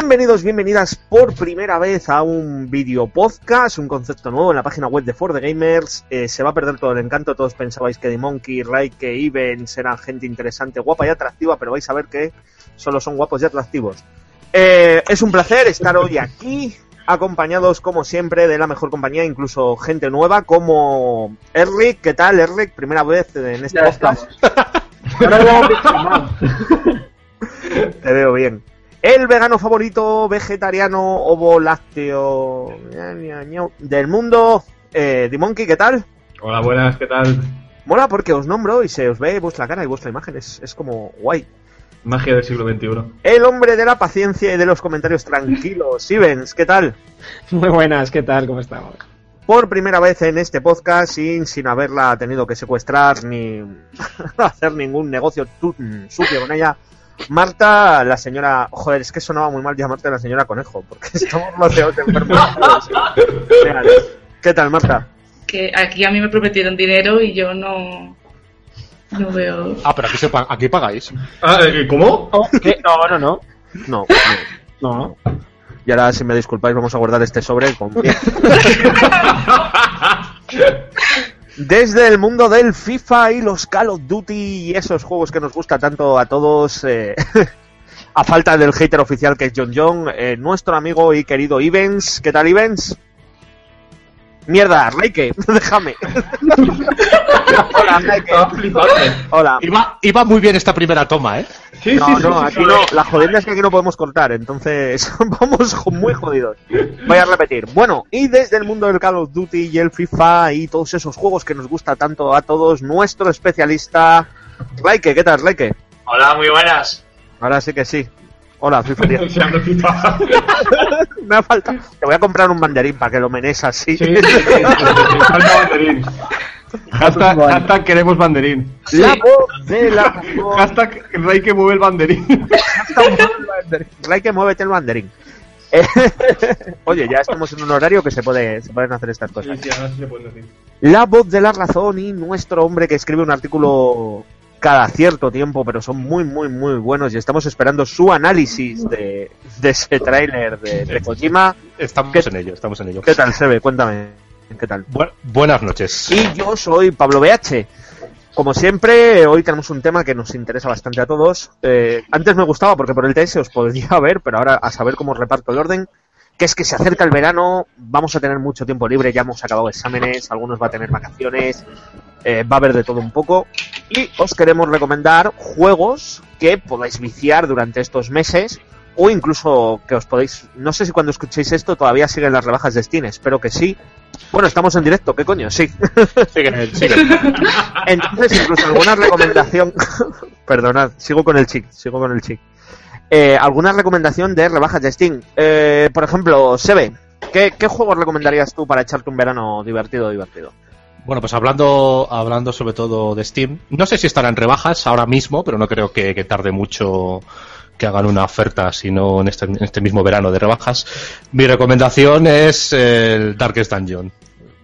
Bienvenidos, bienvenidas por primera vez a un video podcast, un concepto nuevo en la página web de For the Gamers. Eh, se va a perder todo el encanto. Todos pensabais que The Monkey, Raike, Evans eran gente interesante, guapa y atractiva, pero vais a ver que solo son guapos y atractivos. Eh, es un placer estar hoy aquí, acompañados como siempre de la mejor compañía, incluso gente nueva como Erric. ¿Qué tal, Erric? Primera vez en este podcast. Te veo bien. El vegano favorito, vegetariano, ovo lácteo del mundo, eh, Monkey, ¿qué tal? Hola, buenas, ¿qué tal? Mola porque os nombro y se os ve vuestra cara y vuestra imagen, es, es como guay. Magia del siglo XXI. El hombre de la paciencia y de los comentarios tranquilos, Ivens, ¿qué tal? Muy buenas, ¿qué tal? ¿Cómo estamos? Por primera vez en este podcast, sin, sin haberla tenido que secuestrar ni hacer ningún negocio sucio con ella, Marta, la señora. Joder, es que sonaba muy mal llamarte la señora conejo, porque estamos los de enfermos. ¿Qué tal, Marta? Que aquí a mí me prometieron dinero y yo no. No veo. Ah, pero aquí, se aquí pagáis. Ah, ¿eh, ¿Cómo? No, no, no. No. No. Y ahora, si me disculpáis, vamos a guardar este sobre con Desde el mundo del FIFA y los Call of Duty y esos juegos que nos gusta tanto a todos, eh, a falta del hater oficial que es John John, eh, nuestro amigo y querido Ivens. ¿Qué tal, Ivens? Mierda, Reike, déjame. Hola, Reike. Hola. Iba, iba, muy bien esta primera toma, ¿eh? Sí, no, sí, no, aquí no. La jodida es que aquí no podemos cortar, entonces vamos muy jodidos. Voy a repetir. Bueno, y desde el mundo del Call of Duty y el FIFA y todos esos juegos que nos gusta tanto a todos, nuestro especialista, Reike, ¿qué tal, Reike? Hola, muy buenas. Ahora sí que sí. Hola, soy Feliz. Me ha faltado. Te voy a comprar un banderín para que lo menes así. Sí, falta banderín. Hashtag, hashtag, queremos banderín. La voz de la. Hashtag Rey que mueve el banderín. Rey que muévete el banderín. Oye, ya estamos en un horario que se puede se pueden hacer estas cosas. Sí, sí, se puede decir. La voz de la razón y nuestro hombre que escribe un artículo cada cierto tiempo, pero son muy, muy, muy buenos y estamos esperando su análisis de, ese tráiler de, Kojima. Estamos en ello, estamos en ello. ¿Qué tal, Sebe? Cuéntame, ¿qué tal? buenas noches. Y yo soy Pablo BH. Como siempre, hoy tenemos un tema que nos interesa bastante a todos. Eh, antes me gustaba porque por el TS os podría ver, pero ahora a saber cómo reparto el orden que es que se acerca el verano, vamos a tener mucho tiempo libre, ya hemos acabado exámenes, algunos va a tener vacaciones, eh, va a haber de todo un poco. Y os queremos recomendar juegos que podáis viciar durante estos meses o incluso que os podéis, no sé si cuando escuchéis esto todavía siguen las rebajas de Steam, espero que sí. Bueno, estamos en directo, ¿qué coño? Sí. Entonces, incluso alguna recomendación, perdonad, sigo con el chic, sigo con el chic. Eh, ¿Alguna recomendación de rebajas de Steam? Eh, por ejemplo, Sebe, ¿qué, ¿qué juegos recomendarías tú para echarte un verano divertido, divertido? Bueno, pues hablando, hablando sobre todo de Steam, no sé si estarán en rebajas ahora mismo, pero no creo que, tarde mucho que hagan una oferta, sino en este, en este mismo verano de rebajas. Mi recomendación es el Darkest Dungeon,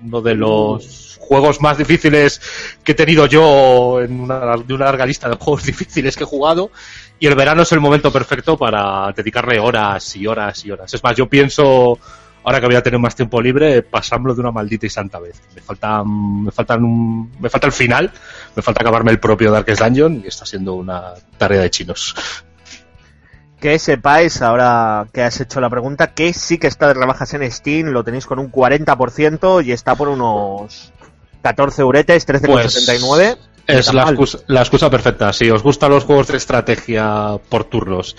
uno de los juegos más difíciles que he tenido yo en de una larga lista de juegos difíciles que he jugado y el verano es el momento perfecto para dedicarle horas y horas y horas. Es más, yo pienso, ahora que voy a tener más tiempo libre, pasármelo de una maldita y santa vez. Me falta, me faltan me falta el final, me falta acabarme el propio Darkest Dungeon y está siendo una tarea de chinos. Que sepáis, ahora que has hecho la pregunta, que sí que está de rebajas en Steam, lo tenéis con un 40% y está por unos 14 euretes, 13,79. Pues es la excusa, perfecta. Si os gustan los juegos de estrategia por turnos,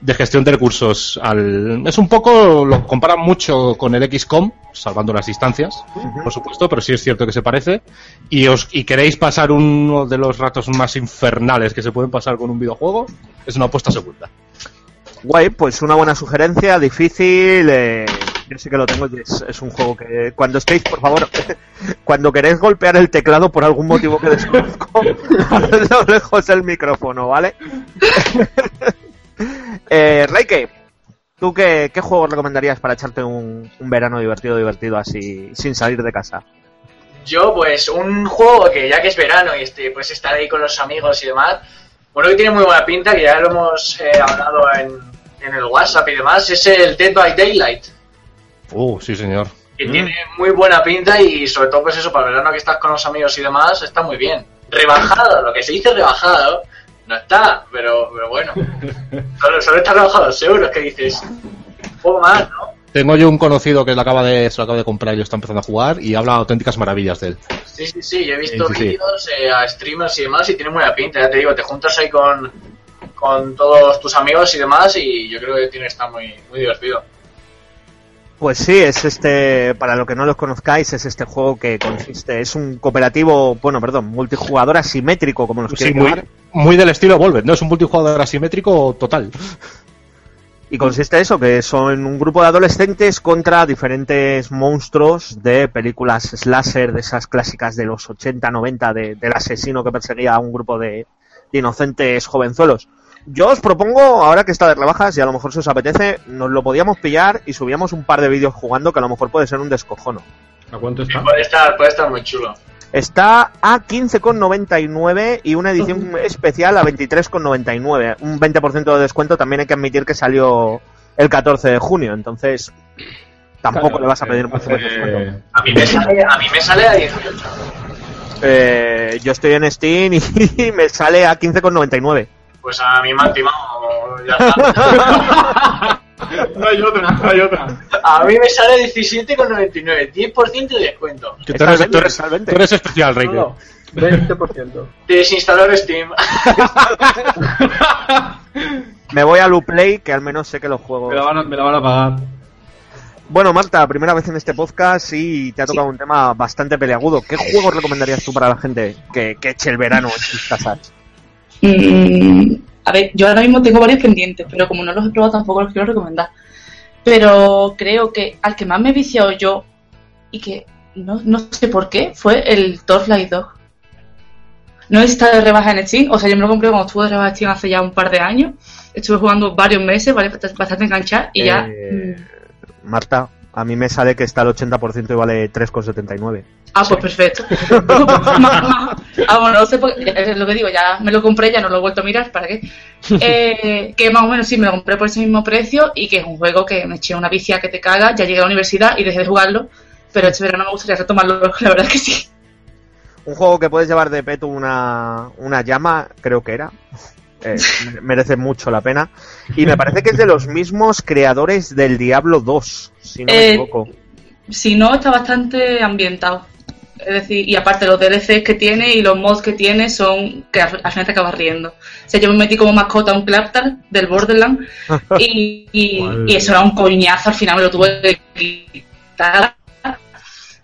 de gestión de recursos, al... es un poco, lo comparan mucho con el XCOM, salvando las distancias, por supuesto, pero sí es cierto que se parece. Y, os, y queréis pasar uno de los ratos más infernales que se pueden pasar con un videojuego, es una apuesta segunda. Guay, pues una buena sugerencia, difícil. Eh, yo sí que lo tengo es, un juego que cuando estéis, por favor, cuando queréis golpear el teclado por algún motivo que desconozco, lo lejos el micrófono, ¿vale? eh, Reike, ¿tú qué, qué juego recomendarías para echarte un, verano divertido, divertido así, sin salir de casa? Yo, pues, un juego que ya que es verano y este, pues estar ahí con los amigos y demás, bueno, que tiene muy buena pinta, que ya lo hemos eh, hablado en en el WhatsApp y demás es el Dead by Daylight. Uh, sí, señor. Que tiene muy buena pinta y sobre todo pues eso, para el verano que estás con los amigos y demás, está muy bien. Rebajado, lo que se dice rebajado, no está, pero, pero bueno. Solo, solo está rebajado dos euros, que dices, un poco más, ¿no? Tengo yo un conocido que lo acaba de, se lo acaba de comprar y lo está empezando a jugar y habla auténticas maravillas de él. Sí, sí, sí, yo he visto Sí, sí, sí. vídeos eh, a streamers y demás y tiene buena pinta, ya te digo, te juntas ahí con, con todos tus amigos y demás y yo creo que tiene que estar muy, muy divertido. Pues sí, es este, para lo que no los conozcáis, es este juego que consiste, es un cooperativo, bueno, perdón, multijugador asimétrico, como los Sí, quieren muy, llamar. muy del estilo Volvet, ¿no? Es un multijugador asimétrico total. Y consiste eso, que son un grupo de adolescentes contra diferentes monstruos de películas slasher, de esas clásicas de los 80, 90, de- del asesino que perseguía a un grupo de, de inocentes jovenzuelos. Yo os propongo, ahora que está de rebajas y a lo mejor si os apetece, nos lo podíamos pillar y subíamos un par de vídeos jugando que a lo mejor puede ser un descojono. ¿A cuánto está? Puede estar, puede estar muy chulo. Está a 15,99 y una edición especial a 23,99. Un 20% de descuento también hay que admitir que salió el 14 de junio, entonces tampoco Claro, le vas a pedir mucho Hace- descuento. A mí me sale, a mí me sale a 18. Eh, yo estoy en Steam y me sale a 15,99. Pues a mí me han timado, ya está. no hay otra, no hay otra. A mí me sale 17,99, 10% de descuento. Que tú eres, tú eres- tú eres especial, Reike. No, 20%. Desinstalar Steam. Me voy a Uplay, que al menos sé que los juegos... Me la van a, me la van a pagar. Bueno, Marta, primera vez en este podcast y te ha tocado un tema bastante peleagudo. ¿Qué juegos recomendarías tú para la gente que, que eche el verano en sus casas? Mm, a ver, yo ahora mismo tengo varios pendientes, pero como no los he probado tampoco los quiero recomendar. Pero creo que al que más me he viciado yo y que no, no sé por qué fue el Torchlight 2. No está de rebaja en Steam, o sea, yo me lo compré cuando estuvo de rebaja en Steam hace ya un par de años. Estuve jugando varios meses, vale, bastante enganchada y ya. Eh, Marta, a mí me sale que está al 80% y vale 3,79. Ah, pues perfecto. Ah, bueno, no sé es lo que digo, ya me lo compré, ya no lo he vuelto a mirar, ¿para qué? Eh, que más o menos sí, me lo compré por ese mismo precio y que es un juego que me eché una vicia que te caga, ya llegué a la universidad y dejé de jugarlo, pero este verano me gustaría retomarlo, la verdad es que sí. Un juego que puedes llevar de peto una, una llama, creo que era. Eh, me- merece mucho la pena. Y me parece que es de los mismos creadores del Diablo 2, si no me Eh, equivoco. Si no, está bastante ambientado. Es decir, y aparte los DLCs que tiene y los mods que tiene son que al, al final te acabas riendo. O sea, yo me metí como mascota a un Claptar del Borderland y, y, y eso era un coñazo, al final me lo tuve que quitar.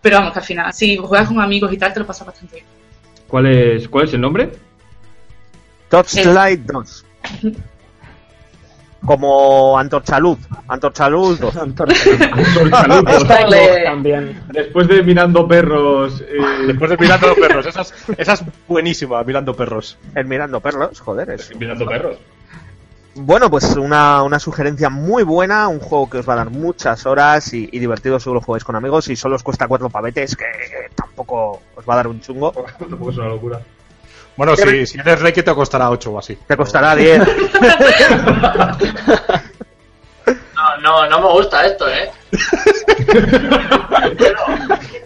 Pero vamos, que al final, si juegas con amigos y tal, te lo pasas bastante bien. ¿Cuál es, ¿Cuál es el nombre? Torchlight 2. Como Antorchaluz. Antorchaluz 2. Saludos. Vale. también. Después de Mirando Perros. eh, Después de Mirando Perros, esa es, esa es buenísima, Mirando Perros. El Mirando Perros, joder. Es... Mirando Perros. Bueno, pues una, una sugerencia muy buena, un juego que os va a dar muchas horas y, y divertido seguro lo jugáis con amigos y solo os cuesta cuatro pavetes, que tampoco os va a dar un chungo. Tampoco es una locura. Bueno, ¿Qué si, me- si eres Reiki te costará 8 o así. Te costará 10. No, no, no me gusta esto, ¿eh?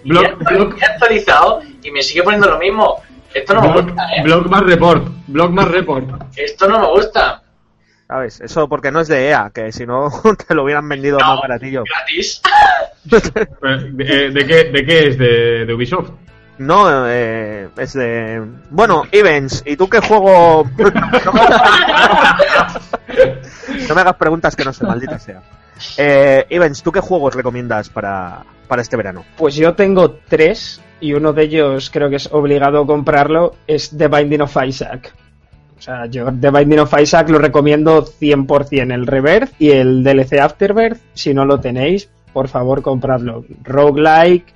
Ya he actualizado y me sigue poniendo lo mismo. Esto no me gusta, ¿eh? blog más report. Blog más report. Esto no me gusta. ¿Sabes? Eso porque no es de EA, que si no te lo hubieran vendido No, más baratillo. Gratis. Eh, ¿De, de qué, ¿De qué es? ¿De, de Ubisoft? No, eh, es de... Bueno, Evans, ¿y tú qué juego...? no me hagas preguntas que no sé, maldita sea. Eh, Evans, ¿tú qué juegos recomiendas para, para este verano? Pues yo tengo tres y uno de ellos creo que es obligado comprarlo, es The Binding of Isaac. O sea, yo The Binding of Isaac lo recomiendo 100% el Rebirth y el DLC Afterbirth. Si no lo tenéis, por favor compradlo. Roguelike,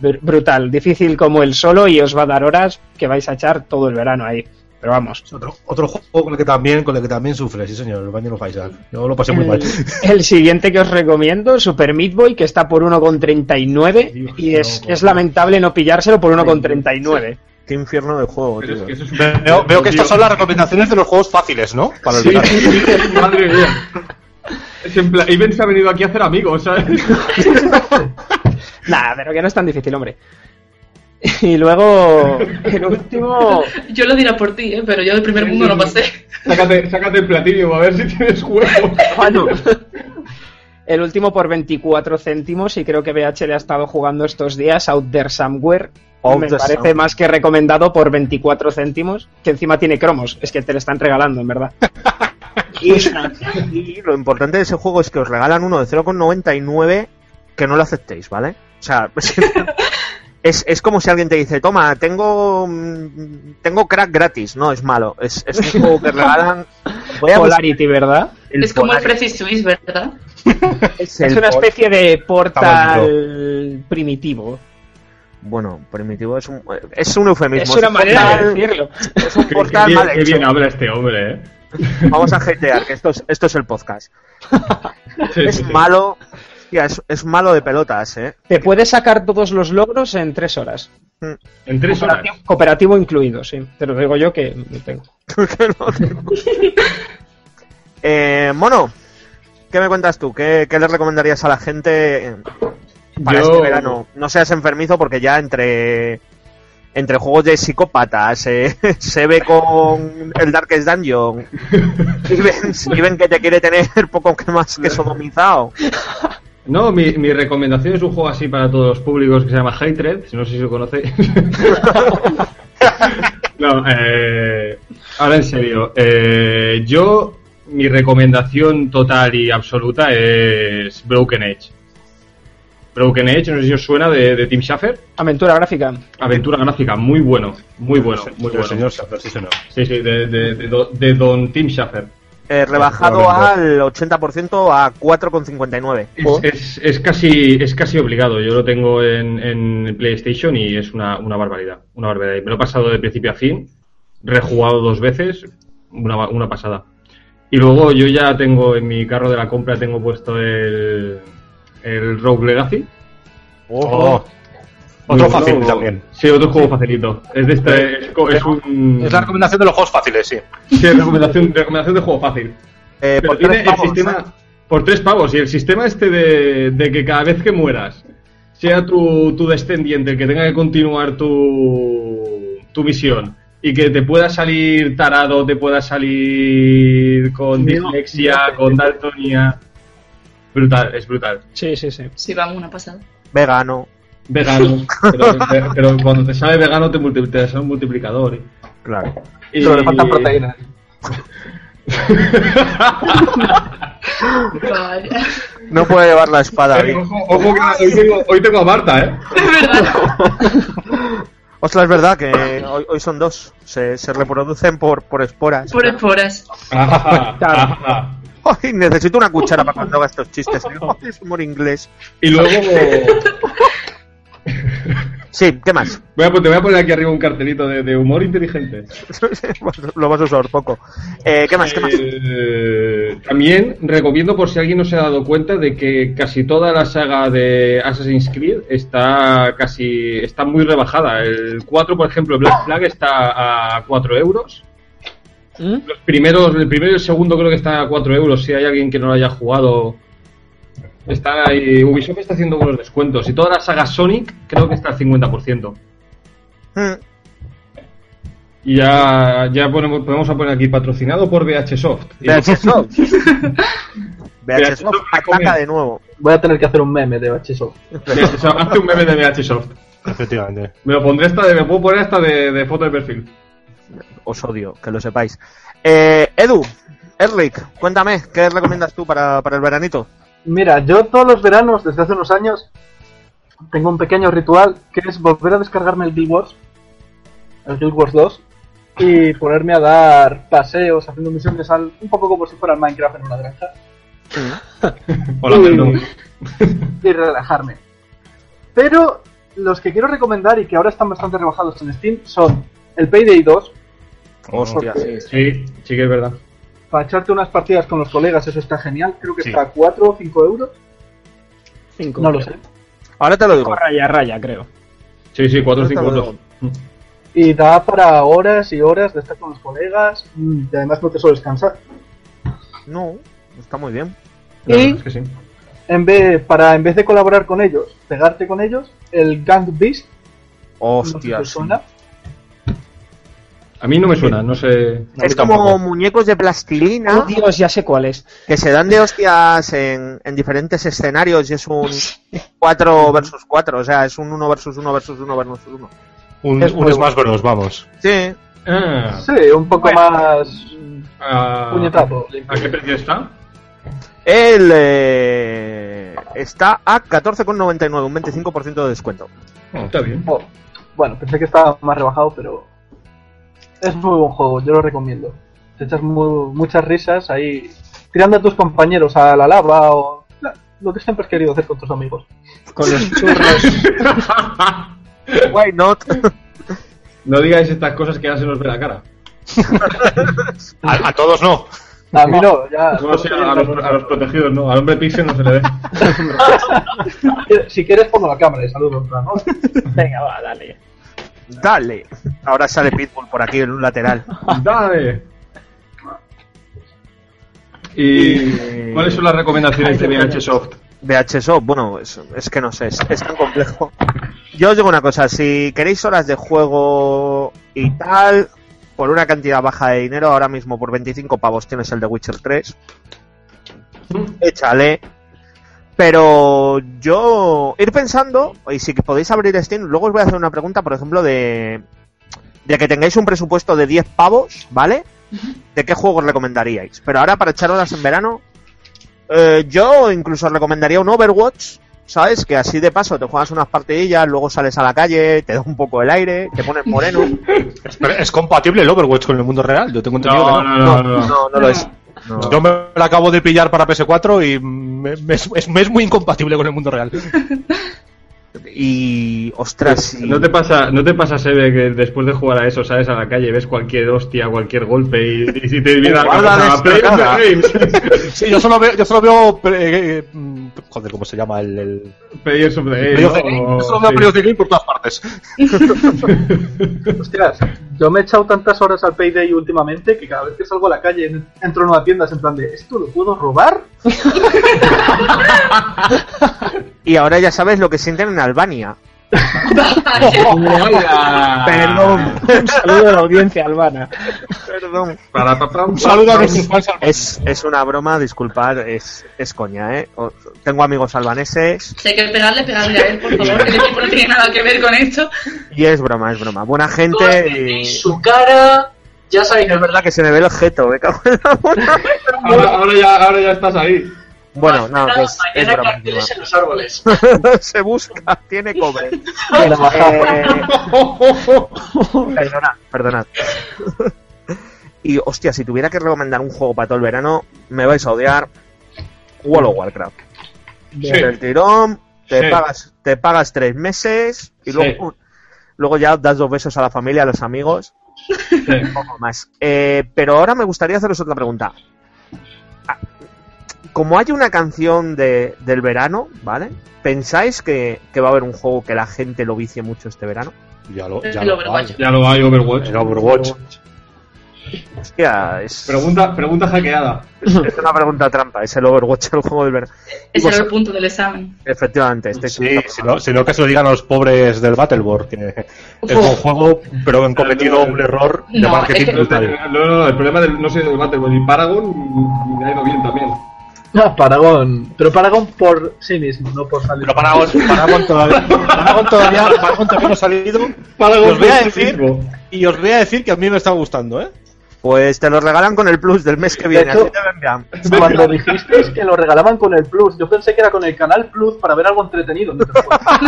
br- brutal, difícil como el solo y os va a dar horas que vais a echar todo el verano ahí. Pero vamos, otro, otro juego con el que también, con el que también sufre, sí señor, el Binding of Isaac. Yo lo pasé muy mal. El, el siguiente que os recomiendo, Super Meat Boy, que está por 1,39 Dios, y es, no, es lamentable no pillárselo por 1,39. qué infierno de juego, es tío. que eso es un- Veo, veo que estas son las recomendaciones de los juegos fáciles, ¿no? Para el Sí, sí, sí, madre mía. Es en plan, Iben se ha venido aquí a hacer amigos, ¿sabes? Nah, pero que no es tan difícil, hombre. Y luego, el último. Yo lo diré por ti, ¿eh? pero yo del primer mundo no pasé. Sácate, sácate el platino a ver si tienes juego. Bueno, el último por 24 céntimos y creo que BH le ha estado jugando estos días Out There Somewhere. Out Me parece Somewhere. más que recomendado por 24 céntimos, que encima tiene cromos. Es que te lo están regalando, en verdad. Y, y lo importante de ese juego es que os regalan uno de 0,99 que no lo aceptéis, ¿vale? O sea, es, es como si alguien te dice, toma, tengo mm, tengo crack gratis. No, es malo. Es, es un juego que regalan... Voy a Polarity, ¿verdad? el es como el. Frexy Swiss, ¿verdad? Es una especie de portal primitivo. Bueno, primitivo es un, es un eufemismo. Es una un manera de decirlo. Es un Qué, portal qué mal bien, qué hecho. bien habla este hombre, ¿eh? Vamos a hatear, que esto es, esto es el podcast. Sí, es sí, sí. malo, es, es malo de pelotas, ¿eh? Te puedes sacar todos los logros en tres horas. En tres horas. Cooperativo, incluido, sí. Te lo digo yo que lo tengo. Que no tengo. eh, Mono, ¿qué me cuentas tú? ¿Qué, qué le recomendarías a la gente para Yo- este verano? No seas enfermizo porque ya entre entre juegos de psicópatas, eh, se ve con el Darkest Dungeon y ven, y ven que te quiere tener poco que más que sodomizado. No, mi, mi recomendación es un juego así para todos los públicos que se llama Hatred, no sé si lo conocéis. no, eh, ahora en serio, eh, yo mi recomendación total y absoluta es Broken Age. Broken Age, no sé si os suena de, de Tim Schafer. Aventura gráfica. Aventura gráfica, muy bueno, muy bueno, muy bueno. señor Schaffer, sí, señor. Sí, sí, de, de- de de Don Tim Schafer. Eh, rebajado al 80% a 4,59. Es, es, es casi es casi obligado. Yo lo tengo en, en PlayStation y es una, una barbaridad. Una barbaridad. Y Me lo he pasado de principio a fin. Rejugado dos veces. Una, una pasada. Y luego yo ya tengo en mi carro de la compra tengo puesto el, el Rogue Legacy. Oh, otro bueno. fácil también. Sí, otro juego facilito. Es de este. Es, es un. Es la recomendación de los juegos fáciles, sí. Sí, recomendación, recomendación de juego fácil. Eh, Pero por tiene tres el pavos, sistema por tres pavos y el sistema este de, de que cada vez que mueras sea tu, tu descendiente el que tenga que continuar tu, tu misión y que te pueda salir tarado, te pueda salir con No, dislexia, no, con daltonía. Brutal, es brutal. Sí, sí, sí. Sí, vamos, una pasada. Vegano, Vegano, pero, pero cuando te sale vegano te, multi- te sale un multiplicador. ¿eh? claro. Y- Pero le faltan proteínas. No puede llevar la espada Eh, ojo, ojo que hoy tengo, hoy tengo a Marta, ¿eh? Es verdad. Ostras, es verdad que hoy, hoy son dos. Se, se reproducen por, por esporas. Por esporas. Ajá, Claro. ajá. Ay, necesito una cuchara para cuando haga estos chistes. Ay, es humor inglés. Y luego Sí, ¿qué más? voy a, te voy a poner aquí arriba un cartelito de, de humor inteligente. Lo vas a usar poco. Eh, ¿Qué más? ¿Qué más? Eh, también recomiendo por si alguien no se ha dado cuenta de que casi toda la saga de Assassin's Creed está casi está muy rebajada. El 4, por ejemplo, Black Flag está a 4 euros. ¿Mm? Los primeros, el primero y el segundo creo que está a 4 euros. Si hay alguien que no lo haya jugado, está ahí. Ubisoft está haciendo buenos descuentos. Y toda la saga Sonic creo que está al 50%. Mm, Y ya, ya ponemos, podemos a poner aquí patrocinado por VH Soft. Y- VH Soft. VH VH Soft Soft ataca de nuevo. Voy a tener que hacer un meme de Bachiso. VH Soft, Hazte un meme de VH Soft. Efectivamente. Me lo pondré hasta de, me puedo poner hasta de, de foto de perfil. Os odio, que lo sepáis. Eh, Edu, Erlik, cuéntame, ¿qué recomiendas tú para, para el veranito? Mira, yo todos los veranos, desde hace unos años, tengo un pequeño ritual que es volver a descargarme el Guild Wars, el Guild Wars 2, y ponerme a dar paseos, haciendo misiones al, un poco como si fuera el Minecraft en una granja, Hola, y, y relajarme. Pero los que quiero recomendar y que ahora están bastante rebajados en Steam son el Payday 2, Hostia, sí. Sí, sí que es verdad. Para echarte unas partidas con los colegas, eso está genial, creo que Sí. está a 4 o 5 euros, Cinco. no lo sé. Ahora te lo digo. Raya, raya, creo. Sí, sí, 4 o 5 Ahorita lo euros. y da para horas y horas de estar con los colegas mm, y además no te sueles cansar. No, está muy bien. La Y es que sí. en vez, para en vez de colaborar con ellos, pegarte con ellos, el Gang Beast, no sé si Hostia. te sí. A mí no me suena, no sé. Es como tampoco. muñecos de plastilina Oh, Dios, ya sé cuál es. que se dan de hostias en, en diferentes escenarios y es un 4 versus 4, o sea, es un 1 versus 1 versus 1 versus 1. Un, Es un Smash Bros, vamos. Sí, Ah, Sí, un poco Bueno. más a, puñetazo. ¿A qué precio está? él eh, está a 14,99, un 25% de descuento. Está bien. Oh, bueno, pensé que estaba más rebajado, pero es muy buen juego, yo lo recomiendo. Te echas mu- muchas risas ahí tirando a tus compañeros a la lava o la- lo que siempre has querido hacer con tus amigos. Con los churros. Why not? No digáis estas cosas que ya se nos ve la cara. A, a todos no. A mí no, ya. No, sí, a, los, a los protegidos, no. Al hombre pixel no se le ve. Si quieres pongo la cámara y saludo. ¿no? Venga, va, dale. Dale. Ahora sale Pitbull por aquí en un lateral. ¡Dale! ¿Y cuáles son las recomendaciones de VH Soft? VHSoft, bueno, es, es que no sé, es, es tan complejo. Yo os digo una cosa, si queréis horas de juego y tal, por una cantidad baja de dinero, ahora mismo por 25 pavos tienes el de Witcher 3, échale. Pero yo ir pensando, y si podéis abrir Steam, luego os voy a hacer una pregunta, por ejemplo, de, de que tengáis un presupuesto de 10 pavos, ¿vale? ¿De qué juegos recomendaríais? Pero ahora para echar horas en verano, eh, yo incluso recomendaría un Overwatch, ¿sabes? Que así de paso te juegas unas partidillas, luego sales a la calle, te da un poco el aire, te pones moreno. Pero ¿Es compatible el Overwatch con el mundo real? Yo tengo entendido que no. no, no. No, no lo es. No. Yo me la acabo de pillar para PS4 y me, me es, es- me es muy incompatible con el mundo real. Y, ostras, sí. ¿No te pasa, no te pasa, Sebe, que después de jugar a eso sales a la calle, ves cualquier hostia, cualquier golpe y, y si te viene a la cabeza Play of the destacada. Games? Sí, yo solo veo, yo solo veo eh, eh, mm, joder, ¿cómo se llama? El, el Players of the Game, Play of the ¿no? Game. O- Yo solo veo sí. Play of the Game por todas partes. Hostias, yo me he echado tantas horas al Payday últimamente que cada vez que salgo a la calle en- entro en una tienda es en plan de ¿esto lo puedo robar? Y ahora ya sabes lo que sienten en Albania. Perdón, Un saludo a la audiencia albana. perdón. Para, pa, pa, Un saludo a nuestros fans. Es, es una broma, disculpad, es, es coña, ¿eh? O- Tengo amigos albaneses hay que pegarle, pegarle a él, por favor, que el equipo no tiene nada que ver con esto. y es broma, es broma. Buena gente y... su cara, ya sabéis que Es verdad que se me ve el objeto, me cago en la puta. Ahora, ahora ya, ahora ya estás ahí. Bueno, no, que es, es broma. en los árboles. se busca, tiene cobre. Eh, perdonad, perdonad. Y hostia, si tuviera que recomendar un juego para todo el verano, me vais a odiar. World of Warcraft. Del tirón, te Sí. pagas, te pagas tres meses y Sí. luego, luego ya das dos besos a la familia, a los amigos, un poco más. Eh, pero ahora me gustaría haceros otra pregunta. Como hay una canción de, del verano, ¿vale? ¿Pensáis que, que va a haber un juego que la gente lo vicie mucho este verano? Ya lo, ya El lo Overwatch. hay. Ya lo hay, Overwatch. El Overwatch. Hostia, es, Pregunta, pregunta hackeada. es una pregunta trampa, es el Overwatch, el juego del verano. Ese era Pues- el punto del examen. Efectivamente, este Sí, si no, si no que se lo digan a los pobres del Battleborn, que es un juego, pero han cometido un error de No, marketing es que- brutal. No, no, el problema del, no sé del Battleborn y Paragon me ha ido bien también. Ah, Paragon. Pero Paragon por sí mismo, no por salir. Pero Paragon, Paragon todavía, Paragon todavía, Paragon todavía no ha salido. Paragon Y os voy a decir, y os voy a decir que a mí me está gustando, ¿eh? Pues te lo regalan con el plus del mes que viene, hecho- así te. Cuando dijisteis que lo regalaban con el Plus, yo pensé que era con el canal Plus para ver algo entretenido. jugaba.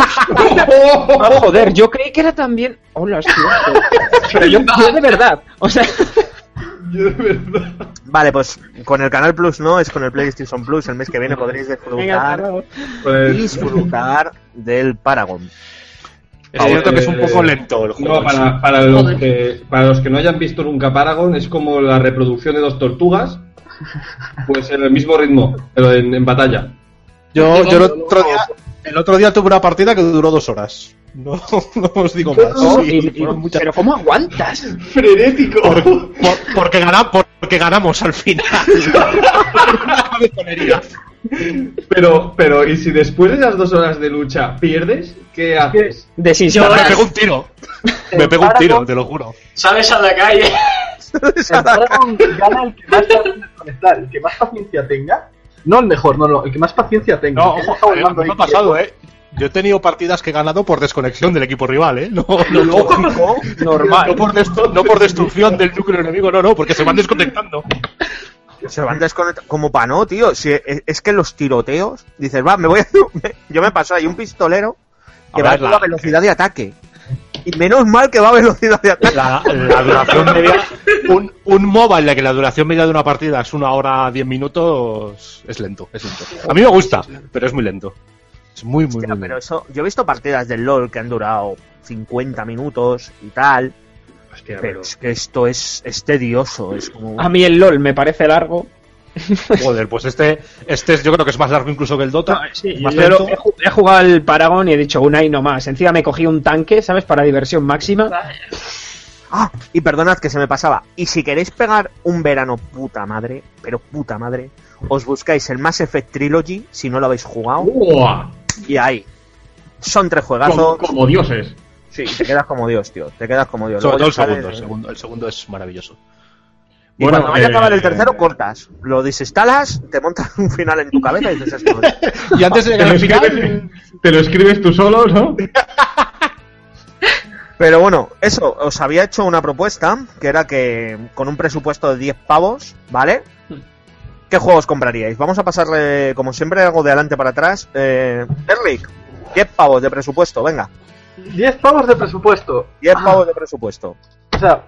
No, joder, yo creí que era también. Hola, es cierto. Pero yo, yo de verdad. O sea, Yo de verdad. Vale, pues con el Canal Plus no, es con el PlayStation Plus. El mes que viene podréis disfrutar. Pues, disfrutar del Paragon. Es cierto que es un eh, poco lento el juego. No, para, para, los que, para los que no hayan visto nunca Paragon, es como la reproducción de dos tortugas, pues en el mismo ritmo, pero en, en batalla. Yo, yo el, otro día, el otro día tuve una partida que duró dos horas. No, no os digo más. Sí, y- y- fueron muchas- pero ¿cómo aguantas? Frenético. Por- porque, gana- porque ganamos al final. Pero, pero, ¿y si después de esas dos horas de lucha pierdes? ¿Qué haces? Me Desinstalar. pego un tiro. Me pego un tiro, te lo juro. Sales a la calle. En Paragon gana el que más el que paciencia tenga. No el mejor, no, no, el que más paciencia tenga. No, ojo, eh, volando me ha pasado, ¿eh? Yo he tenido partidas que he ganado por desconexión del equipo rival, ¿eh? No, no, no, no, Normal. no por, destru- no por destrucción del núcleo enemigo, no, no, porque se van desconectando. Se van desconectando. Como para no, tío. Si es, es que los tiroteos. Dices, va, me voy a. yo me paso ahí un pistolero que A va a la- la velocidad de ataque. Y menos mal que va a velocidad de ataque. La, la duración media, un, un MOBA en la que la duración media de una partida es una hora diez minutos, es lento, es lento. A mí me gusta, pero es muy lento. Es muy, muy, Hostia, muy pero eso. Yo he visto partidas del LOL que han durado 50 minutos y tal. Hostia, Pero es que esto es, es tedioso. Es como. A mí el LOL me parece largo. Joder, pues este, este es- yo creo que es más largo incluso que el Dota. No, sí, más he jugado al Paragon y he dicho una y no más. Encima me cogí un tanque, ¿sabes? Para diversión máxima. Ah, y perdonad que se me pasaba. Y si queréis pegar un verano puta madre, pero puta madre, os buscáis el Mass Effect Trilogy si no lo habéis jugado. ¡Uah! Y ahí. Son tres juegazos. como dioses. Sí, te quedas como Dios, tío. Te quedas como Dios. Sobre todo Luego el segundo, el sale- segundo, el segundo es maravilloso. Y Bueno, cuando vaya a eh, acabar el tercero, cortas. Lo desinstalas, te montas un final en tu cabeza y dices esto. Y antes de Te llegar lo, al final, escribes, te lo escribes tú solo, ¿no? Pero bueno, eso, os había hecho una propuesta, que era que con un presupuesto de 10 pavos, ¿vale? ¿Qué juegos compraríais? Vamos a pasar, eh, como siempre, algo de adelante para atrás. Eh, Eric, 10 pavos de presupuesto, venga. 10 pavos de presupuesto. 10 pavos de presupuesto. O sea,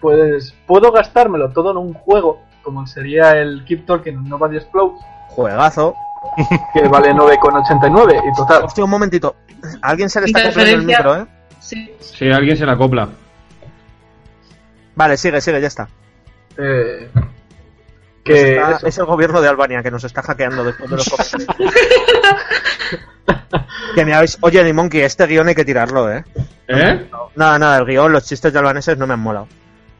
pues puedo gastármelo todo en un juego, como sería el Keep Talking Nobody Explode, Juegazo. que vale 9,89 y total. Hostia, un momentito. Alguien se le está comprando el micro, ¿eh? Sí. Si alguien se la copla. Vale, sigue, sigue, ya está. Eh, que está- eso. es el gobierno de Albania que nos está hackeando después de los comentarios. que me habéis... Oye, ni Monkey, este guion hay que tirarlo, ¿eh? ¿Eh? Nada, nada, el guion, los chistes de albaneses no me han molado.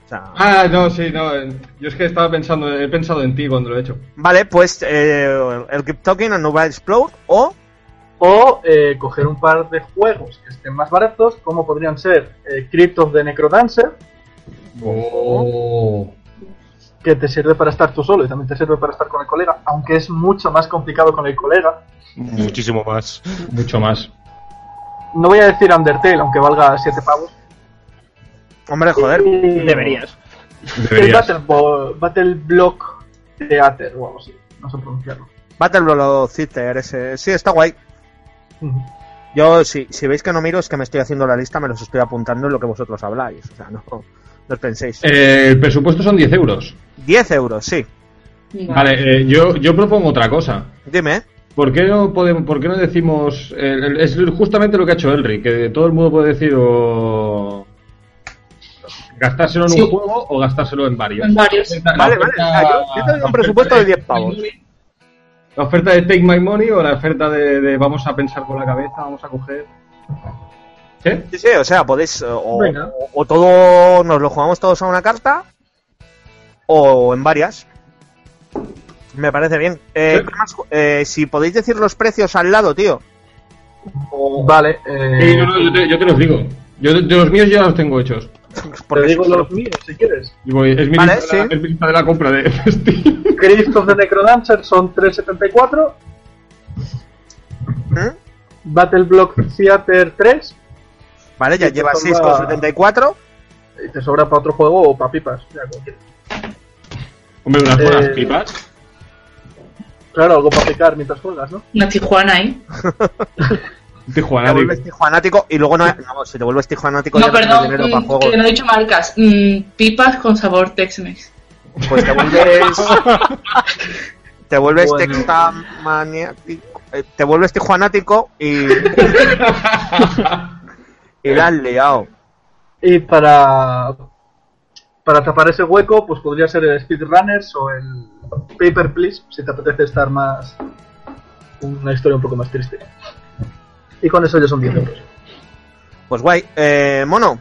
O sea, Ah, no, sí, no. eh, Yo es que estaba pensando, he pensado en ti cuando lo he hecho. Vale, pues eh, el Keep Talking and Nova Explode o O eh, coger un par de juegos que estén más baratos, como podrían ser eh, Crypt of the Necrodancer, Oh. Que te sirve para estar tú solo y también te sirve para estar con el colega, aunque es mucho más complicado con el colega. muchísimo más. Mucho más. No voy a decir Undertale, aunque valga 7 pavos. Hombre, joder. Y- Deberías. El Deberías. Battle, Bo- Battle Block Theater o algo así, no sé pronunciarlo. Battle Velociter, ese. Sí, está guay. Yo, si, si veis que no miro, es que me estoy haciendo la lista, me los estoy apuntando en lo que vosotros habláis. O sea, no, no os penséis. Eh, el presupuesto son 10 euros. 10 euros, sí. Vale, eh, yo, yo propongo otra cosa. Dime, ¿eh? ¿Por qué no podemos, por qué no decimos es justamente lo que ha hecho Elric, que todo el mundo puede decir o gastárselo en Sí. un juego o gastárselo en varios? En varios. La Vale, oferta- vale. o sea, yo, yo te doy la un presupuesto oferta de 10 pavos. La oferta de Take My Money o la oferta de, de vamos a pensar con la cabeza, vamos a coger. ¿Sí? Sí, sí, o sea, podéis. O, Venga. o- o todo. Nos lo jugamos todos a una carta. O en varias. Me parece bien. Eh, Sí. Eh, si podéis decir los precios al lado, tío. O, Vale, eh, Sí, no, no, yo, te, yo te los digo. Yo de, de los míos ya los tengo hechos. te porque digo si- los míos si quieres. Voy- es, mi Vale, lista de la, sí. es mi lista de la compra de Steam. Crypt of the Necrodancer son 3.74. ¿Mm? Battle Block Theater 3. Vale, ya lleva te sobra- 6,74. Y te sobra para otro juego o para pipas. ya. Hombre, unas Eh, buenas pipas. Claro, algo para picar mientras juegas, ¿no? Una Tijuana ahí. Tijuana, Te vuelves tijuanático y luego no. No, si te vuelves tijuanático No, ya no tienes perdón, dinero para mm, juegos. que no he dicho marcas. Mm, pipas con sabor Tex-Mex. Pues te vuelves. te vuelves Bueno. textamaniático. eh, Te vuelves tijuanático y. y para para tapar ese hueco, pues podría ser el Speedrunners o el Paper Please, si te apetece estar más. una historia un poco más triste. Y con eso ya son 10 euros. Pues guay. Eh, mono,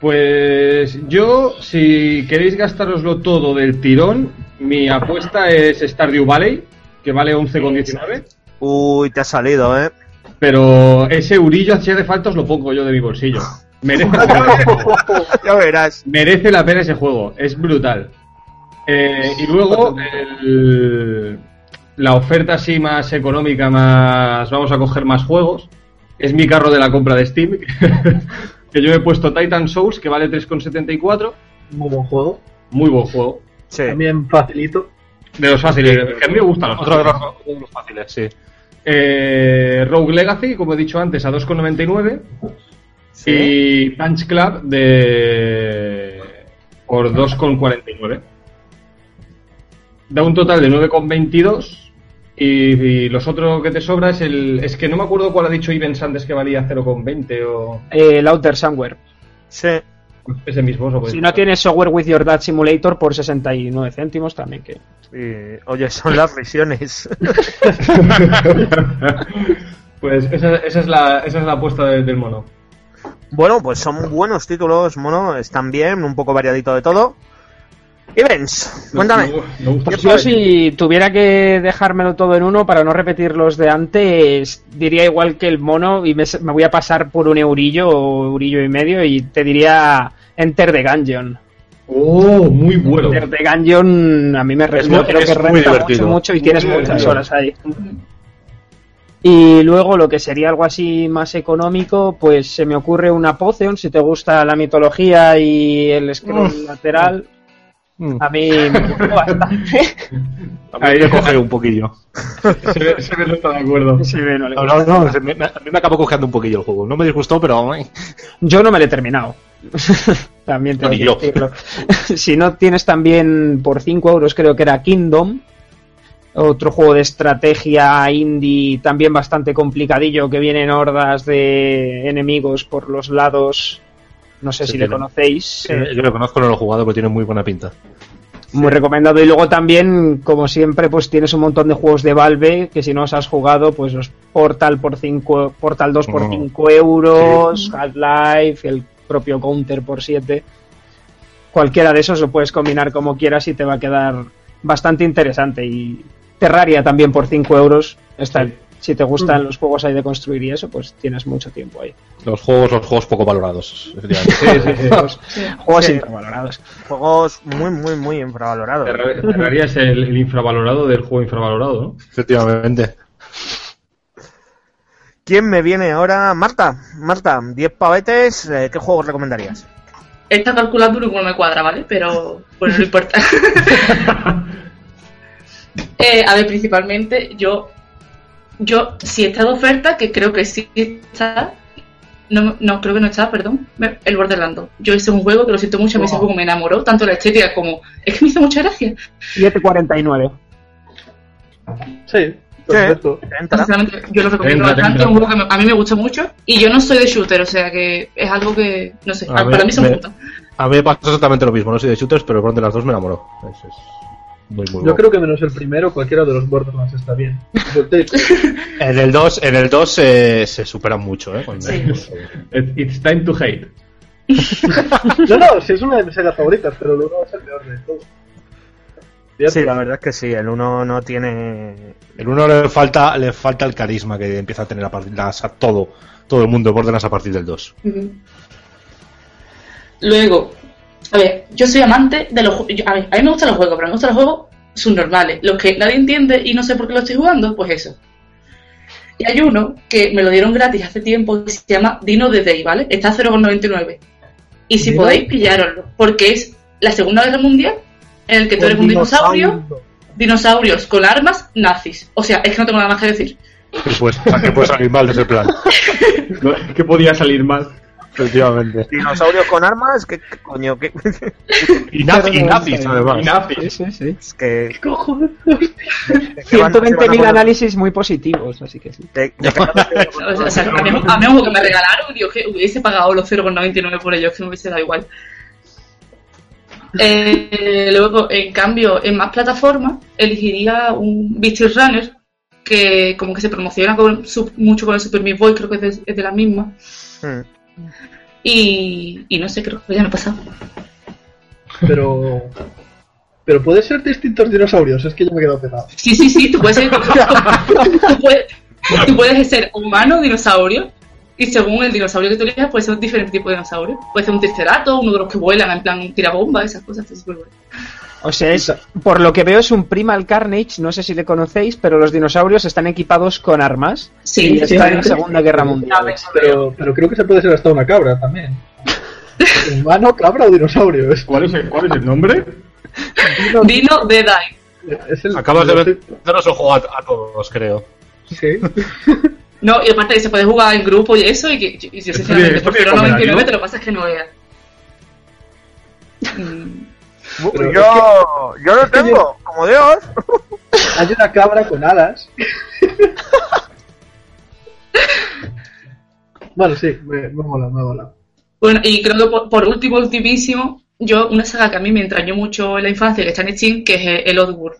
Pues yo, si queréis gastároslo todo del tirón, mi apuesta es Stardew Valley, que vale 11,19. uy, te ha salido, ¿eh? Pero ese eurillo, si hace falta, os lo pongo yo de mi bolsillo. Merece la pena, ya verás. merece la pena ese juego, es brutal. Eh, y luego, el- la oferta así más económica, más vamos a coger más juegos, es mi carro de la compra de Steam, que yo he puesto Titan Souls, que vale 3,74. Muy buen juego. Muy buen juego. Sí. También facilito. De los fáciles, que a mí me gustan los Otro de fáciles. los, de los fáciles, sí. Eh, Rogue Legacy, como he dicho antes, a 2,99. Sí. Y Punch Club de por 2,49. Da un total de 9,22. Y, y los otros que te sobra es el. Es que no me acuerdo cuál ha dicho Ivens antes que valía 0,20 o. Eh, el Outer Somewhere. Sí. Ese mismo. lo podéis Si no tienes Software with Your Dad Simulator por 69 céntimos también que... Oye, son las visiones. pues esa, esa es la, esa es la apuesta de- del mono. bueno, pues son buenos títulos, mono. Están bien, un poco variadito de todo. Events, cuéntame. Me, me gusta Yo si tuviera que dejármelo todo en uno para no repetir los de antes, diría igual que el mono y me, me voy a pasar por un eurillo o eurillo y medio y te diría Enter the Gungeon. Oh, muy bueno. Enter the Gungeon a mí me renta, muy- creo es que muy renta divertido. mucho, mucho y Muy tienes divertido. muchas horas ahí. Y luego lo que sería algo así más económico, pues se me ocurre una Potion, si te gusta la mitología y el scroll lateral. A mí me gustó bastante. Ahí le coge un poquillo. Se ve, se ve no está de acuerdo. Sí, no le No, no, no, se me- me- a mí me acabó cogiendo un poquillo el juego. No me disgustó, pero... Yo no me lo he terminado. también tengo Ni que yo. decirlo. si no tienes también por 5 euros, creo que era Kingdom. Otro juego de estrategia indie también bastante complicadillo que vienen hordas de enemigos por los lados. No sé Sí, si le tiene. conocéis. eh, Yo lo conozco, no lo he jugado, pero tiene muy buena pinta. Muy recomendado. Y luego también, como siempre, pues tienes un montón de juegos de Valve que si no os has jugado, pues los Portal por 5, Portal 2 por Oh. 5 euros, Half-Life, el propio Counter por 7. Cualquiera de esos lo puedes combinar como quieras y te va a quedar bastante interesante. Y Terraria también por 5 euros. Está, Si te gustan los juegos ahí de construir y eso, pues tienes mucho tiempo ahí. Los juegos, los juegos poco valorados, efectivamente. Sí, sí, sí. Juegos, juegos Sí. infravalorados. Juegos muy, muy, muy infravalorados. Terraria es el, el infravalorado del juego infravalorado, ¿no? efectivamente. ¿Quién me viene ahora? Marta, Marta, 10 pavetes, eh, ¿qué juegos recomendarías? Esta calculadora no me cuadra, ¿vale? Pero bueno, no importa. Eh, a ver, principalmente yo, yo si está de oferta, que creo que sí está, no, no creo que no está, perdón, el Borderlands. 2. Yo ese es un juego que lo siento mucho, a mí ese juego me enamoró, tanto la estética como es que me hizo mucha gracia. 7.49. Sí, perfecto. Yo lo recomiendo Entra, bastante, entra. es un juego que me- a mí me gusta mucho y yo no soy de shooter, o sea que es algo que, no sé, A para ver, mí se me- junta. A mí me pasó exactamente lo mismo. No soy de shooters, pero el de las dos me enamoró. Es, es muy, muy Yo guapo. creo que menos el primero, cualquiera de los Borderlands está bien. En el 2, en el 2 eh, se superan mucho, ¿eh? Sí. It- It's time to hate. No, no, si es una de mis sagas favoritas, pero luego es el peor de todos. Sí, la verdad es que sí, el 1 no tiene... El 1 le falta, le falta el carisma que empieza a tener a partir, a todo, todo el mundo de Borderlands a partir del 2. Ujú. Luego, a ver, yo soy amante de los juegos. A ver, a mí me gustan los juegos, pero me gustan los juegos subnormales. Los que nadie entiende y no sé por qué lo estoy jugando, pues eso. Y hay uno que me lo dieron gratis hace tiempo que se llama Dino the Day, ¿vale? Está a 0,99. Y si ¿Dino? podéis, pillároslo. Porque es la Segunda Guerra Mundial en el que tú eres un dinosaurio, dinosaurios con armas nazis. O sea, es que no tengo nada más que decir. Que puede, que puede salir mal de ese plan. ¿Qué podía salir mal? Efectivamente. Dinosaurios con armas, ¿qué, qué coño? ¿Qué? Y, nazi- y nazis, además. Y nazis. Sí, sí. Es que... Cojones. van a 120.000 poner- análisis muy positivos, así que sí. de- de que van a hacer- O sea, a mí, a mí un juego que me regalaron, Dios, que hubiese pagado los 0,99 por ellos, que me hubiese dado igual. Eh, luego, en cambio, en más plataformas, elegiría un Beastie Runner, que como que se promociona con- su- mucho con el Super Meat Boy, creo que es de, es de la misma. Mm. Y, y no sé, creo que ya me ha pasado. Pero. Pero puede ser distintos dinosaurios, es que yo me he quedado pegado. Sí, sí, sí, tú puedes ser, tú puedes, tú puedes ser humano dinosaurio. Y según el dinosaurio que tú elijas, puede ser un diferente tipo de dinosaurio. Puede ser un triceratops, uno de los que vuelan, en plan tira bomba, esas cosas. está súper bueno. O sea, es, por lo que veo es un Primal Carnage, no sé si le conocéis, pero los dinosaurios están equipados con armas. Sí, y sí, están en sí. Segunda Guerra Mundial. Pero, pero creo que se puede ser hasta una cabra también. Humano, cabra o dinosaurio. ¿Cuál es el, cuál es el nombre? Dino de Die. es el, Acabas de no vendernos el juego a, a todos, creo. Sí. No, y aparte que se puede jugar en grupo y eso, y, que, y yo sinceramente tiene 99, combinativo. te lo que pasa es que no veas. Mm, Pero Yo, yo lo tengo, como Dios. Hay una cabra con alas. bueno, sí, me, me mola, me mola. Bueno, y creo que por, por último, ultimísimo, yo, una saga que a mí me entrañó mucho en la infancia, que está en Steam, que es el Oddworld.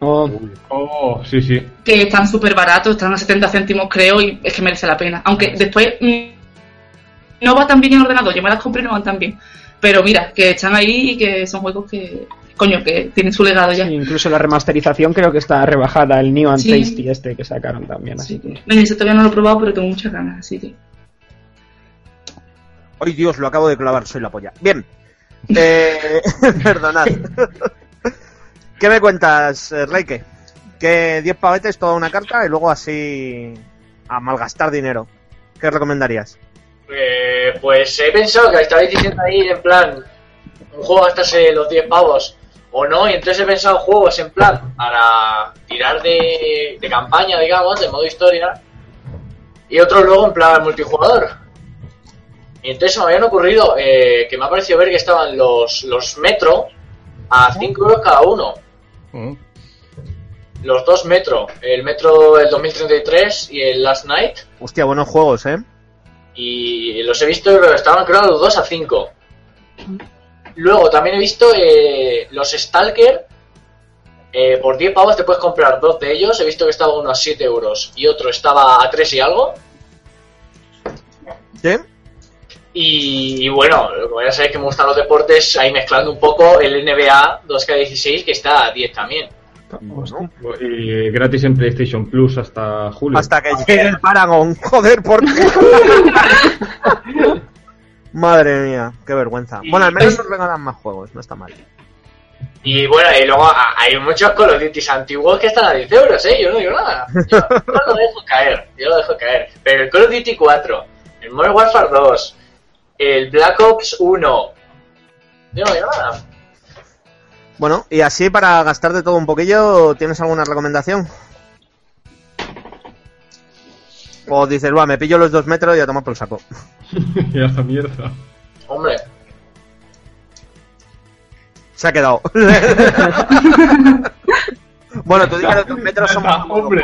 Oh, Oh, sí, sí. que están súper baratos, están a 70 céntimos creo y es que merece la pena. Aunque después mm, no va tan bien en ordenador, yo me las compré y no van tan bien. Pero mira, que están ahí y que son juegos que, coño, que tienen su legado ya. sí, incluso la remasterización creo que está rebajada, el New and Sí. Tasty este que sacaron también, así que... No, ese todavía no lo he probado, pero tengo muchas ganas, así que... Ay, Dios, lo acabo de clavar, soy la polla. Bien. Eh, perdonad. ¿Qué me cuentas, eh, Reike? Que 10 pavetes, toda una carta y luego así a malgastar dinero. ¿Qué recomendarías? Eh, pues he pensado que estabais diciendo ahí en plan un juego gastarse los 10 pavos o no, y entonces he pensado juegos en plan para tirar de, de campaña, digamos, de modo historia, y otro luego en plan multijugador. Y entonces se me habían ocurrido eh, que me ha parecido ver que estaban los, los Metro a 5 euros cada uno. Mm. Los dos Metro, el Metro del 2033 y el Last Night. Hostia, buenos juegos, ¿eh? Y los he visto, estaban creo los 2 a 5. Luego también he visto eh, los Stalker. eh, por 10 pavos te puedes comprar dos de ellos. He visto que estaba uno a 7 euros y otro estaba a 3 y algo. ¿Sí? Y, y bueno, como ya sabéis que me gustan los deportes, ahí mezclando un poco el NBA 2K16 que está a 10 también. Bueno, Y gratis en PlayStation Plus hasta julio. hasta que llegue el Paragon. Joder, ¿por qué? Madre mía, qué vergüenza. Bueno, al menos nos regalan más juegos, no está mal. Y bueno, y luego a- hay muchos Call of Duty antiguos que están a 10 euros, ¿eh? Yo no digo nada. Yo, yo lo dejo caer, yo lo dejo caer. Pero el Call of Duty 4, el Modern Warfare 2, el Black Ops 1, yo no digo nada. Bueno, y así para gastar de todo un poquillo, ¿tienes alguna recomendación? O dices, va, me pillo los dos metros y a tomar por el saco. y hasta mierda. Hombre, Se ha quedado. bueno, tú dices que los dos metros son más Hombre.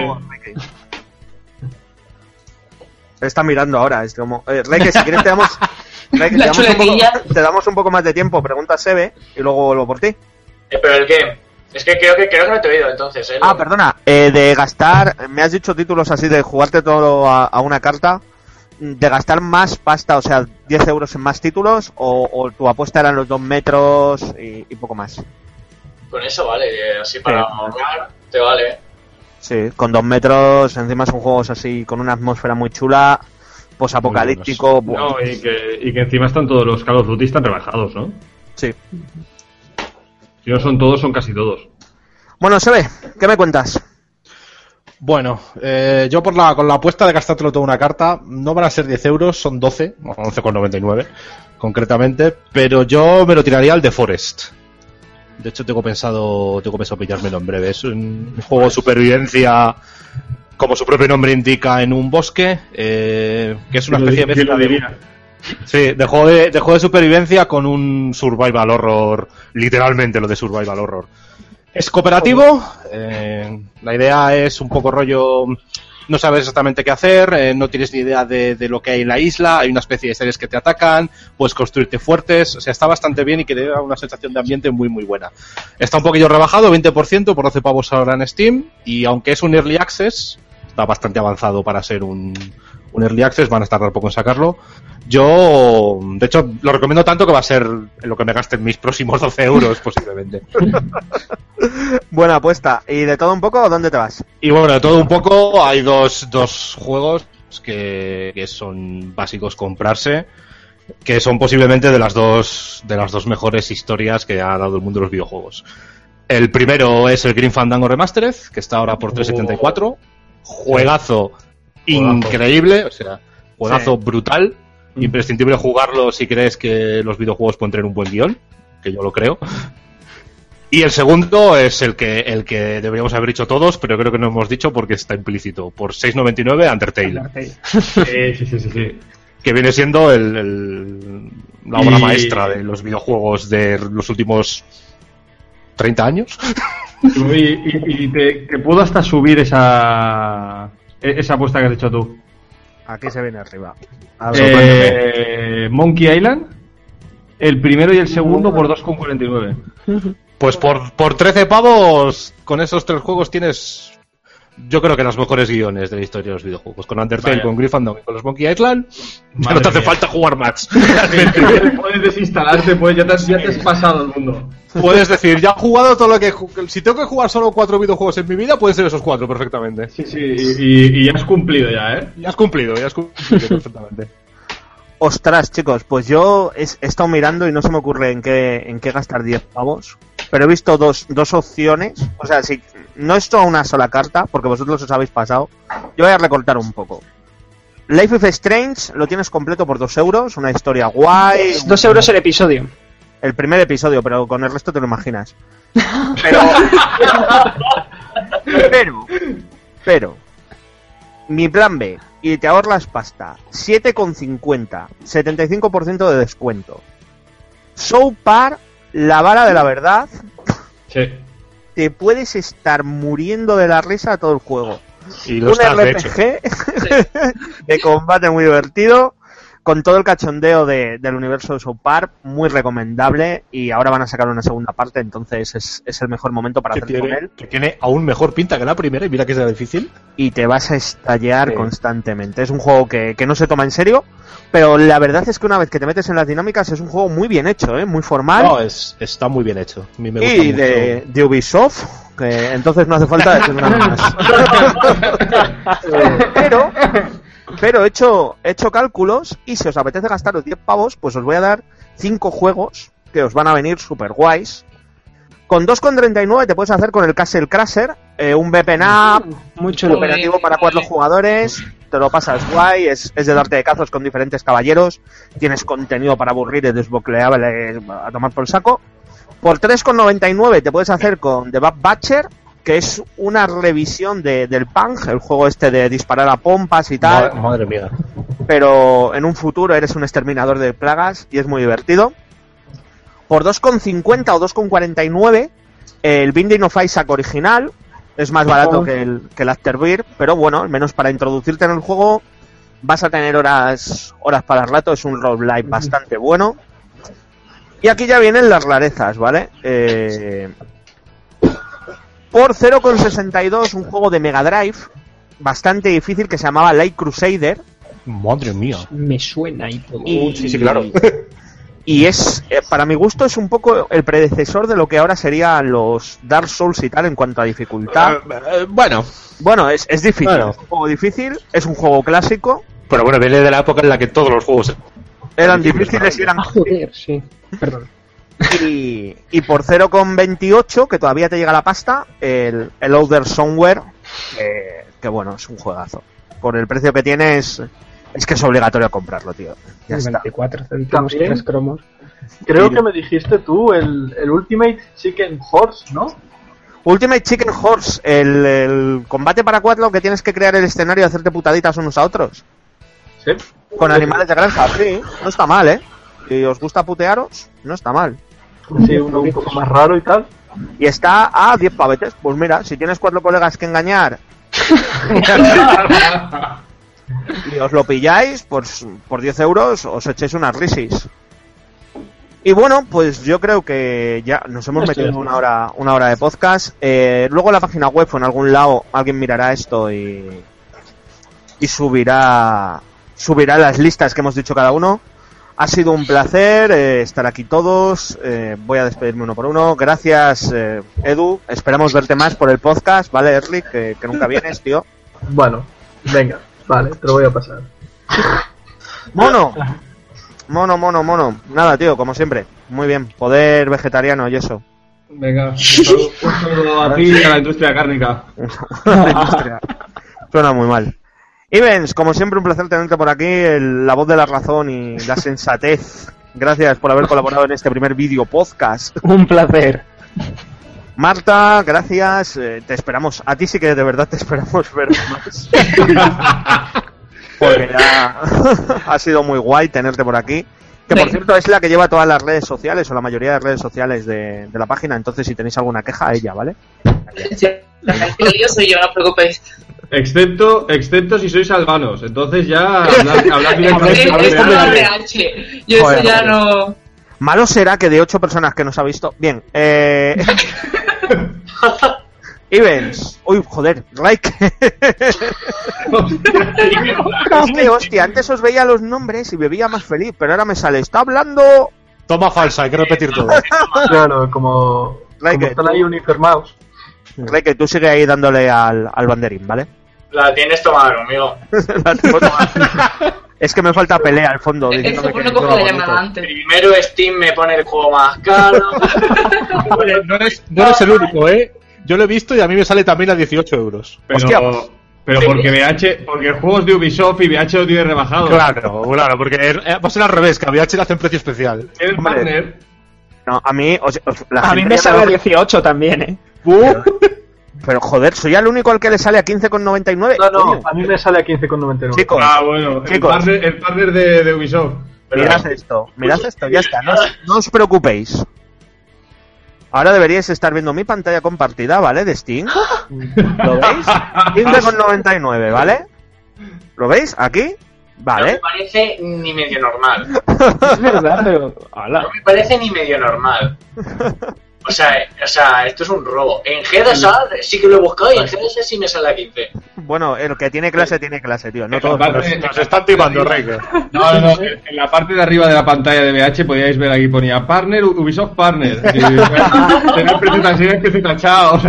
Está mirando ahora, es como... Eh, Reque, si quieres te damos... Reque, te, La damos un chuletilla. poco, te damos un poco más de tiempo, pregunta a Sebe y luego vuelvo por ti. Eh, pero el que... Es que creo que creo que no te he oído entonces, ¿eh? Ah, perdona, eh, de gastar, me has dicho títulos así de jugarte todo a, a una carta, de gastar más pasta, o sea, 10 euros en más títulos, o, o tu apuesta eran los dos metros y, y poco más. Con eso vale, eh, así para Sí. ahorrar, te vale. ¿eh? Sí, con dos metros, encima son juegos así, con una atmósfera muy chula, posapocalíptico. No, y que, y que encima están todos los Call of Duty están rebajados, ¿no? Sí. Si no son todos, son casi todos. Bueno, Sebe, ¿qué me cuentas? Bueno, eh, yo por la, con la apuesta de gastártelo toda una carta, no van a ser 10 euros, son 12, o 11,99 concretamente, pero yo me lo tiraría al The Forest. De hecho, tengo pensado, tengo pensado pillármelo en breve. Es un juego de supervivencia, como su propio nombre indica, en un bosque, eh, que es una ¿Quién lo especie de Sí, de juego de, de juego de supervivencia con un survival horror, literalmente lo de survival horror. Es cooperativo, eh, la idea es un poco rollo no sabes exactamente qué hacer, eh, no tienes ni idea de, de lo que hay en la isla, hay una especie de seres que te atacan, puedes construirte fuertes, o sea, está bastante bien y que te da una sensación de ambiente muy muy buena. Está un poquillo rebajado, 20% por 12 pavos ahora en Steam, y aunque es un Early Access, está bastante avanzado para ser un, un Early Access, van a tardar poco en sacarlo. Yo, de hecho, lo recomiendo tanto que va a ser en lo que me gaste en mis próximos 12 euros, posiblemente. Buena apuesta. ¿Y de todo un poco, dónde te vas? Y bueno, de todo un poco, hay dos, dos juegos que, que son básicos comprarse, que son posiblemente de las dos, de las dos mejores historias que ha dado el mundo de los videojuegos. El primero es el Green Fandango Remastered, que está ahora por 3.74. Juegazo increíble, o sea, juegazo brutal. Imprescindible jugarlo si crees que los videojuegos pueden tener un buen guion, que yo lo creo. Y el segundo es el que, el que deberíamos haber dicho todos, pero creo que no hemos dicho porque está implícito. Por 6.99 Undertale. Sí, sí, sí, sí, sí. Que viene siendo el, el- la obra Y- maestra de los videojuegos de los últimos 30 años. Y, y- y te, te puedo hasta subir esa, esa apuesta que has hecho tú. Aquí se viene arriba. A ver, Eh, Monkey Island, el primero y el segundo por 2,49. Pues por, por 13 pavos, con esos tres juegos tienes. Yo creo que los mejores guiones de la historia de los videojuegos. Con Undertale, Vaya. con Gryffindor y con los Monkey Island, Madre no te hace mía. falta jugar más. puedes desinstalarte, pues ya te, has- ya te has pasado el mundo. Puedes decir, ya he jugado todo lo que. Si tengo que jugar solo cuatro videojuegos en mi vida, pueden ser esos cuatro perfectamente. Sí, sí, y, y- y ya has cumplido ya, ¿eh? Ya has cumplido, ya has cumplido perfectamente. Ostras, chicos, pues yo he, he estado mirando y no se me ocurre en qué, en qué gastar 10 pavos. Pero he visto dos, dos opciones. O sea, si no es toda una sola carta, porque vosotros os habéis pasado, yo voy a recortar un poco. Life is Strange lo tienes completo por 2 euros, una historia guay. Es dos euros el episodio. El primer episodio, pero con el resto te lo imaginas. Pero. pero. Pero. Mi plan B. Y te ahorras pasta. 7,50. 75% de descuento. Soul Par, la vara de la verdad. Sí. Te puedes estar muriendo de la risa todo el juego Y lo un estás, de hecho. RPG de combate muy divertido, con todo el cachondeo de- del universo de South Park, muy recomendable. Y ahora van a sacar una segunda parte, entonces es, es el mejor momento para hacer con tiene, él. que tiene aún mejor pinta que la primera, y mira que será difícil. Y te vas a estallar Sí. constantemente. Es un juego que, que no se toma en serio, pero la verdad es que una vez que te metes en las dinámicas, es un juego muy bien hecho, ¿eh? muy formal. No, es, está muy bien hecho. A mí me gusta y mucho. de, de Ubisoft, que entonces no hace falta decir nada más. pero, pero he hecho, he hecho cálculos y si os apetece gastaros 10 pavos, pues os voy a dar 5 juegos que os van a venir super guays. Con 2,39 te puedes hacer con el Castle Crasher, eh, un VPN app, Muy chulo. cooperativo para cuatro jugadores, te lo pasas guay, es, es de darte de cazos con diferentes caballeros, tienes contenido para aburrir y desbloqueable a tomar por el saco. Por 3,99 te puedes hacer con The Bad Batcher, que es una revisión de, del Punk, el juego este de disparar a pompas y tal, Ma- Madre mía. pero en un futuro eres un exterminador de plagas y es muy divertido. Por 2,50 o 2,49 el Binding of Isaac original es más barato que el, que el Afterbirth, pero bueno, al menos para introducirte en el juego vas a tener horas horas para el rato, es un roguelike bastante bueno. Y aquí ya vienen las rarezas, ¿vale? Eh, por 0,62 un juego de Mega Drive bastante difícil que se llamaba Light Crusader Madre mía. Me suena y todo. y, sí, sí, claro. y es, eh, para mi gusto, es un poco el predecesor de lo que ahora serían los Dark Souls y tal en cuanto a dificultad. Eh, bueno, Bueno, es, es difícil, Bueno. es un juego difícil, es un juego clásico, pero bueno, viene de la época en la que todos los juegos eran difíciles y eran... Ah, joder, sí. Perdón. Y, y por 0,28, que todavía te llega la pasta, el, el Outer Somewhere, eh, que bueno, es un juegazo. Por el precio que tienes, es que es obligatorio comprarlo, tío. Ya está. 24 céntimos, También. tres cromos. Creo que me dijiste tú el, el Ultimate Chicken Horse, ¿no? Ultimate Chicken Horse, el, el combate para cuatro que tienes que crear el escenario y hacerte putaditas unos a otros. Sí. Con animales de granja, sí, no está mal, ¿eh? Si os gusta putearos, no está mal. Sí, uno un poco más raro y tal. Y está a 10 pavetes. Pues mira, si tienes cuatro colegas que engañar y os lo pilláis por, por 10 euros, os echéis unas risis. Y bueno, pues yo creo que ya nos hemos metido una hora, una hora de podcast. Eh, luego en la página web o en algún lado alguien mirará esto y, y subirá, subirá las listas que hemos dicho cada uno. Ha sido un placer eh, estar aquí todos. Eh, voy a despedirme uno por uno. Gracias, eh, Edu. Esperamos verte más por el podcast, ¿vale, Erlich? Que, que nunca vienes, tío. Bueno, venga, vale, te lo voy a pasar. Mono. Mono, mono, mono. Nada, tío, como siempre. Muy bien. Poder vegetariano y eso. Venga, un saludo, un saludo a ti y a la industria cárnica. La industria. Suena muy mal. Ivens, como siempre, un placer tenerte por aquí. el- la voz de la razón y la sensatez. Gracias por haber colaborado en este primer vídeo podcast. Un placer. Marta, gracias. eh, te esperamos. A ti sí que de verdad te esperamos ver más. Porque ya ha sido muy guay tenerte por aquí. Que por cierto es la que lleva todas las redes sociales o la mayoría de redes sociales de, de la página. Entonces, si tenéis alguna queja, a ella, ¿vale? Sí, lío soy yo, no os preocupéis. Excepto, excepto si sois albanos. Entonces ya como Real. RH. Yo eso ya no. Malo será que de ocho personas que nos ha visto. Bien, eh. Ivens. Uy, joder, like. es que, hostia, antes os veía los nombres y bebía más feliz, pero ahora me sale, está hablando. Toma falsa, hay que repetir todo. Claro, como, Like como están ahí uniformados. Like, tú sigue ahí dándole al, al banderín, ¿vale? La tienes tomada conmigo. La tengo tomada. es que me falta pelea al fondo. Llamada antes. Primero Steam me pone el juego más caro. No eres, no eres el único, ¿eh? Yo lo he visto y a mí me sale también a 18 euros. Pero, Hostia. pero porque VH, porque juegos de Ubisoft y VH lo tiene rebajado. Claro, claro, porque eh, va a ser al revés, que a VH le hacen precio especial. El Hombre. partner. No, a mí, o sea, la A mí me sale a 18 también, ¿eh? Pero joder, soy el único al que le sale a 15,99. No, no, coño. a mí me sale a 15,99. Chicos, Ah, bueno, el Chicos. partner, el partner de, de Ubisoft. mirad esto, mirad esto, ya está, no, os- no os preocupéis. Ahora deberíais estar viendo mi pantalla compartida, ¿vale? De Steam. ¿Lo veis? 15,99, ¿vale? ¿Lo veis? Aquí. No me Vale. parece ni medio normal. Es verdad, pero. Hala. No me parece ni medio normal. O sea, o sea, esto es un robo. En GDSA sí que lo he buscado y en GDSA sí me sale a 15. Bueno, el que tiene clase tiene clase, tío. No todos. Nos, nos están timando, Riker. No, no, no. En la parte de arriba de la pantalla de VH podíais ver aquí ponía Partner, Ubisoft Partner. Tener precio tener precio tachado.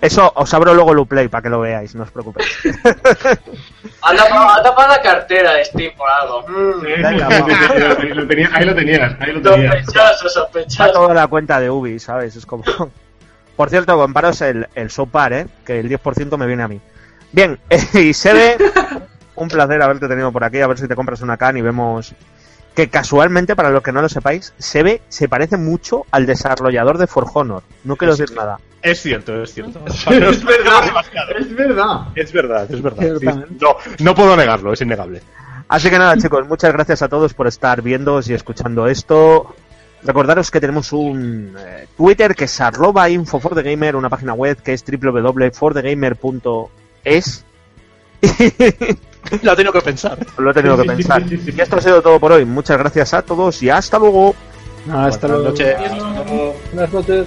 Eso os abro luego el Uplay para que lo veáis, no os preocupéis. Ha tapado, ha tapado la cartera de Steam por algo. Mm. Ahí lo tenías, ahí lo tenías. Ahí lo tenías. Sospechoso, Está sospechoso. toda la cuenta de Ubi, ¿sabes? Es como... Por cierto, comparos el, el Sopar, ¿eh? Que el 10% me viene a mí. Bien, y Sebe, un placer haberte tenido por aquí, a ver si te compras una can y vemos que casualmente, para los que no lo sepáis, Sebe se parece mucho al desarrollador de For Honor. No quiero decir nada. Es cierto, es cierto. Es verdad, es verdad. Es verdad, es verdad. Ciertamente. Sí, No, no puedo negarlo, es innegable. Así que nada, chicos, muchas gracias a todos por estar viendo y escuchando esto. Recordaros que tenemos un eh, Twitter que es arroba info for the gamer, una página web que es www.forthegamer.es. Lo tengo que pensar. Lo he tenido que pensar. Y esto ha sido todo por hoy. Muchas gracias a todos y hasta luego. Hasta Buenas luego. noches. Buenas noches.